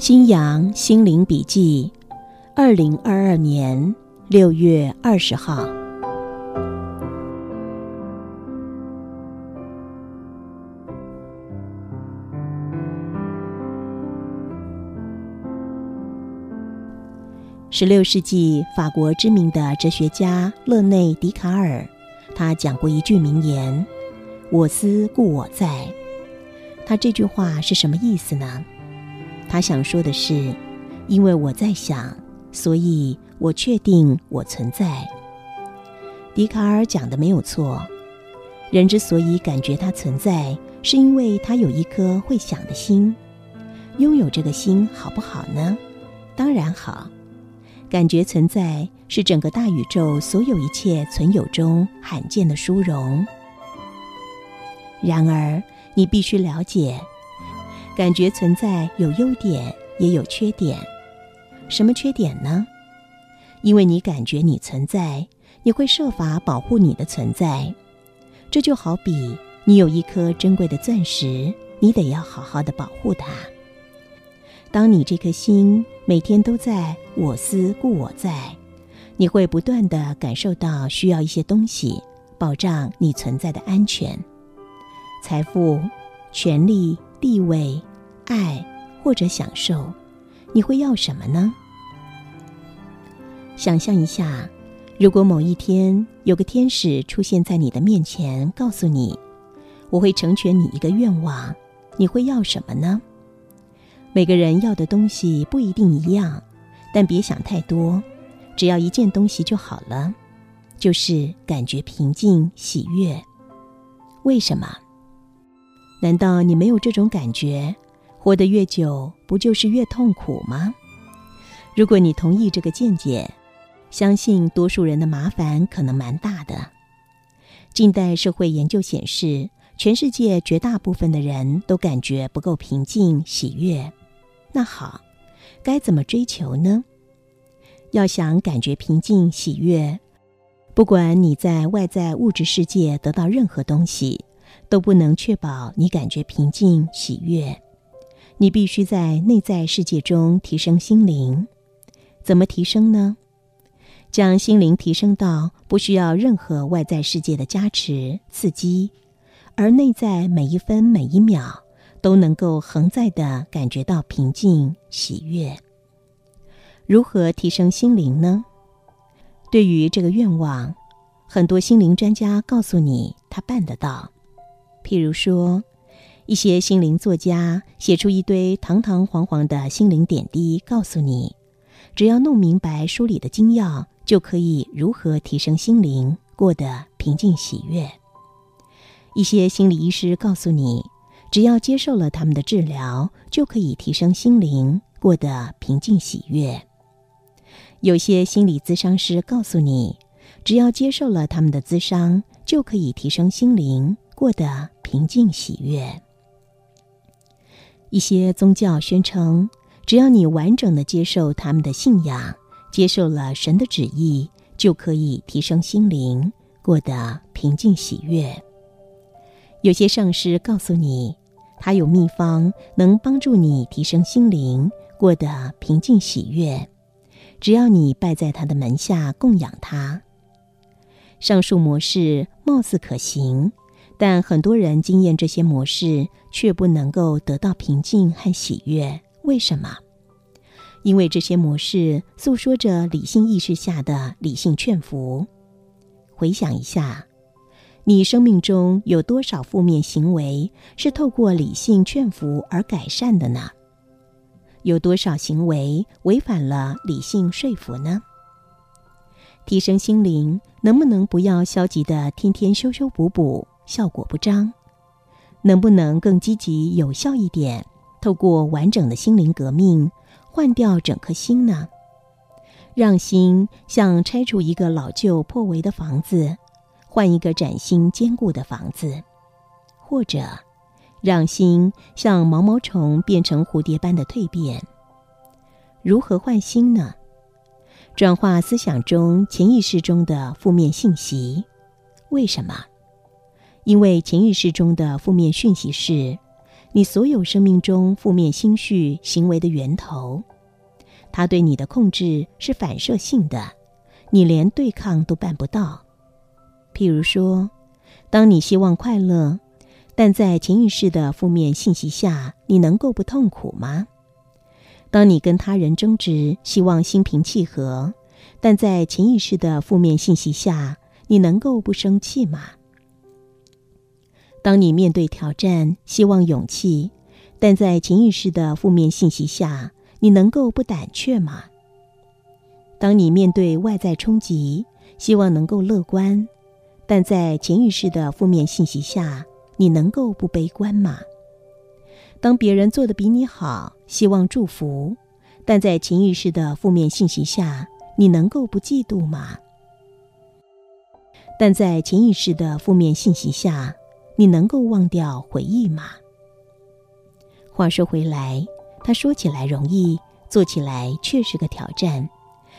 新阳心灵笔记，二零二二年六月二十号。十六世纪法国知名的哲学家勒内·笛卡尔，他讲过一句名言：“我思故我在。”他这句话是什么意思呢？他想说的是，因为我在想，所以我确定我存在。笛卡尔讲的没有错，人之所以感觉他存在，是因为他有一颗会想的心。拥有这个心好不好呢？当然好。感觉存在是整个大宇宙所有一切存有中罕见的殊荣。然而，你必须了解，感觉存在有优点也有缺点。什么缺点呢？因为你感觉你存在，你会设法保护你的存在。这就好比你有一颗珍贵的钻石，你得要好好的保护它。当你这颗心每天都在我思故我在，你会不断的感受到需要一些东西保障你存在的安全，财富、权力、地位、爱或者享受，你会要什么呢？想象一下，如果某一天有个天使出现在你的面前，告诉你：“我会成全你一个愿望。”你会要什么呢？每个人要的东西不一定一样，但别想太多，只要一件东西就好了，就是感觉平静喜悦。为什么？难道你没有这种感觉？活得越久，不就是越痛苦吗？如果你同意这个见解，相信多数人的麻烦可能蛮大的。近代社会研究显示，全世界绝大部分的人都感觉不够平静喜悦。那好，该怎么追求呢？要想感觉平静喜悦，不管你在外在物质世界得到任何东西，都不能确保你感觉平静喜悦。你必须在内在世界中提升心灵。怎么提升呢？将心灵提升到不需要任何外在世界的加持刺激，而内在每一分每一秒。都能够恒在的感觉到平静喜悦。如何提升心灵呢？对于这个愿望，很多心灵专家告诉你，他办得到。譬如说，一些心灵作家写出一堆堂堂皇皇的心灵点滴，告诉你，只要弄明白书里的精要，就可以如何提升心灵，过得平静喜悦。一些心理医师告诉你。只要接受了他们的治疗，就可以提升心灵，过得平静喜悦。有些心理咨商师告诉你，只要接受了他们的咨商，就可以提升心灵，过得平静喜悦。一些宗教宣称，只要你完整的接受他们的信仰，接受了神的旨意，就可以提升心灵，过得平静喜悦。有些上师告诉你。他有秘方，能帮助你提升心灵，过得平静喜悦。只要你拜在他的门下供养他，上述模式貌似可行，但很多人经验这些模式却不能够得到平静和喜悦。为什么？因为这些模式诉说着理性意识下的理性劝服。回想一下。你生命中有多少负面行为是透过理性劝服而改善的呢？有多少行为违反了理性说服呢？提升心灵，能不能不要消极的天天修修补补，效果不彰？能不能更积极有效一点？透过完整的心灵革命，换掉整颗心呢？让心像拆除一个老旧破围的房子，换一个崭新坚固的房子，或者让心像毛毛虫变成蝴蝶般的蜕变。如何换心呢？转化思想中潜意识中的负面信息。为什么？因为潜意识中的负面讯息是你所有生命中负面心绪行为的源头。它对你的控制是反射性的，你连对抗都办不到。譬如说，当你希望快乐，但在潜意识的负面信息下，你能够不痛苦吗？当你跟他人争执，希望心平气和，但在潜意识的负面信息下，你能够不生气吗？当你面对挑战，希望勇气，但在潜意识的负面信息下，你能够不胆怯吗？当你面对外在冲击，希望能够乐观，但在潜意识的负面信息下，你能够不悲观吗？当别人做的比你好，希望祝福，但在潜意识的负面信息下，你能够不嫉妒吗？但在潜意识的负面信息下，你能够忘掉回忆吗？话说回来。他说起来容易，做起来却是个挑战，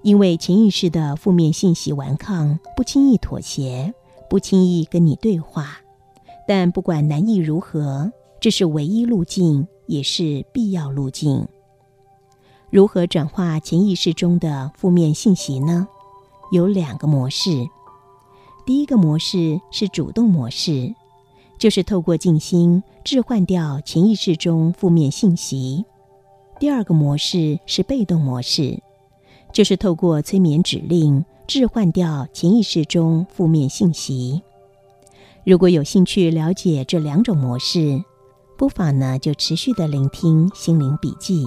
因为潜意识的负面信息顽抗，不轻易妥协，不轻易跟你对话。但不管难易如何，这是唯一路径，也是必要路径。如何转化潜意识中的负面信息呢？有两个模式。第一个模式是主动模式，就是透过静心置换掉潜意识中负面信息。第二个模式是被动模式，就是透过催眠指令置换掉潜意识中负面信息。如果有兴趣了解这两种模式，不妨呢就持续的聆听心灵笔记。